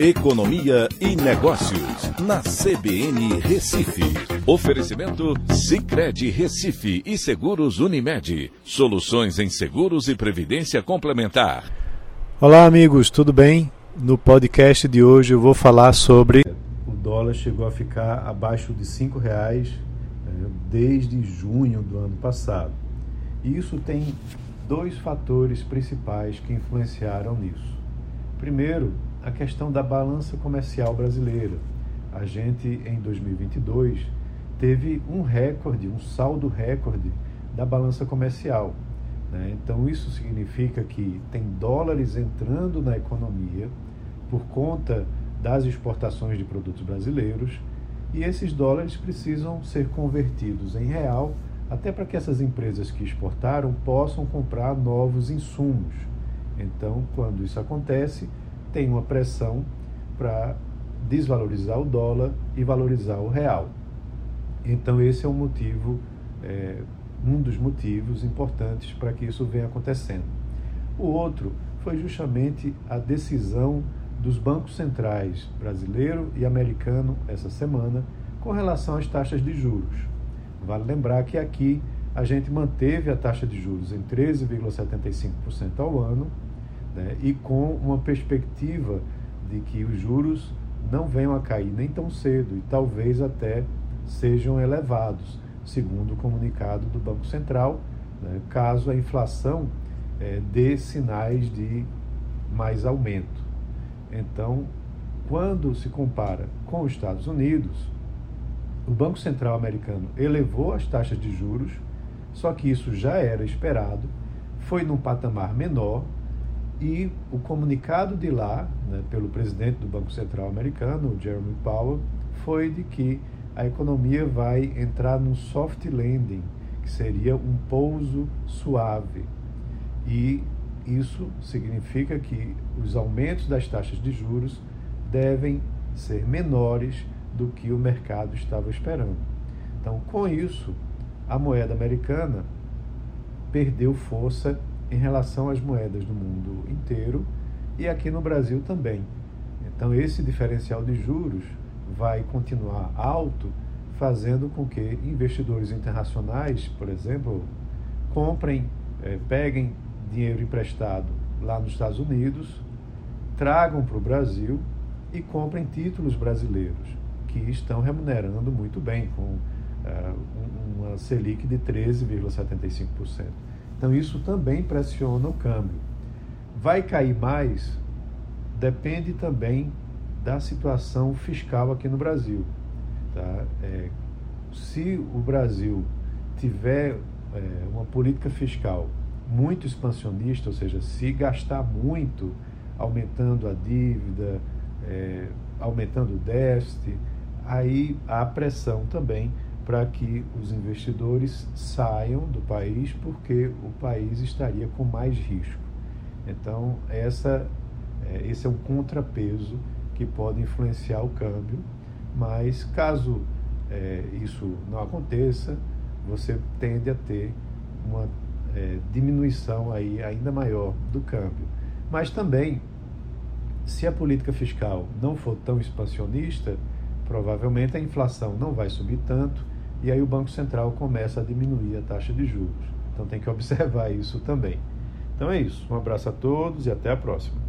Economia e Negócios, na CBN Recife. Oferecimento Cicred Recife e Seguros Unimed. Soluções em seguros e previdência complementar. Olá, amigos, tudo bem? No podcast de hoje eu vou falar sobre. O dólar chegou a ficar abaixo de R$ reais né, desde junho do ano passado. E isso tem dois fatores principais que influenciaram nisso. Primeiro, a questão da balança comercial brasileira. A gente, em 2022, teve um recorde, um saldo recorde da balança comercial. Né? Então, isso significa que tem dólares entrando na economia por conta das exportações de produtos brasileiros e esses dólares precisam ser convertidos em real até para que essas empresas que exportaram possam comprar novos insumos. Então, quando isso acontece, tem uma pressão para desvalorizar o dólar e valorizar o real. Então, esse é um motivo, é, um dos motivos importantes para que isso venha acontecendo. O outro foi justamente a decisão dos bancos centrais brasileiro e americano essa semana com relação às taxas de juros. Vale lembrar que aqui a gente manteve a taxa de juros em 13,75% ao ano né, e com uma perspectiva de que os juros não venham a cair nem tão cedo e talvez até sejam elevados, segundo o comunicado do Banco Central, né, caso a inflação é, dê sinais de mais aumento. Então, quando se compara com os Estados Unidos, o Banco Central americano elevou as taxas de juros, só que isso já era esperado, foi num patamar menor e o comunicado de lá, né, pelo presidente do Banco Central americano, Jeremy Powell, foi de que a economia vai entrar num soft landing, que seria um pouso suave. E isso significa que os aumentos das taxas de juros devem ser menores do que o mercado estava esperando. Então, com isso, a moeda americana perdeu força em relação às moedas do mundo inteiro e aqui no Brasil também. Então, esse diferencial de juros vai continuar alto, fazendo com que investidores internacionais, por exemplo, comprem, eh, peguem dinheiro emprestado lá nos Estados Unidos, tragam para o Brasil e comprem títulos brasileiros, que estão remunerando muito bem, com uh, uma Selic de 13,75%. Então, isso também pressiona o câmbio. Vai cair mais? Depende também da situação fiscal aqui no Brasil. Tá? É, se o Brasil tiver é, uma política fiscal muito expansionista, ou seja, se gastar muito, aumentando a dívida, é, aumentando o déficit, aí há pressão também para que os investidores saiam do país, porque o país estaria com mais risco. Então, essa, é, esse é um contrapeso que pode influenciar o câmbio, mas caso é, isso não aconteça, você tende a ter uma é, diminuição aí ainda maior do câmbio. Mas também, se a política fiscal não for tão expansionista, provavelmente a inflação não vai subir tanto e aí o Banco Central começa a diminuir a taxa de juros. Então tem que observar isso também. Então é isso. Um abraço a todos e até a próxima.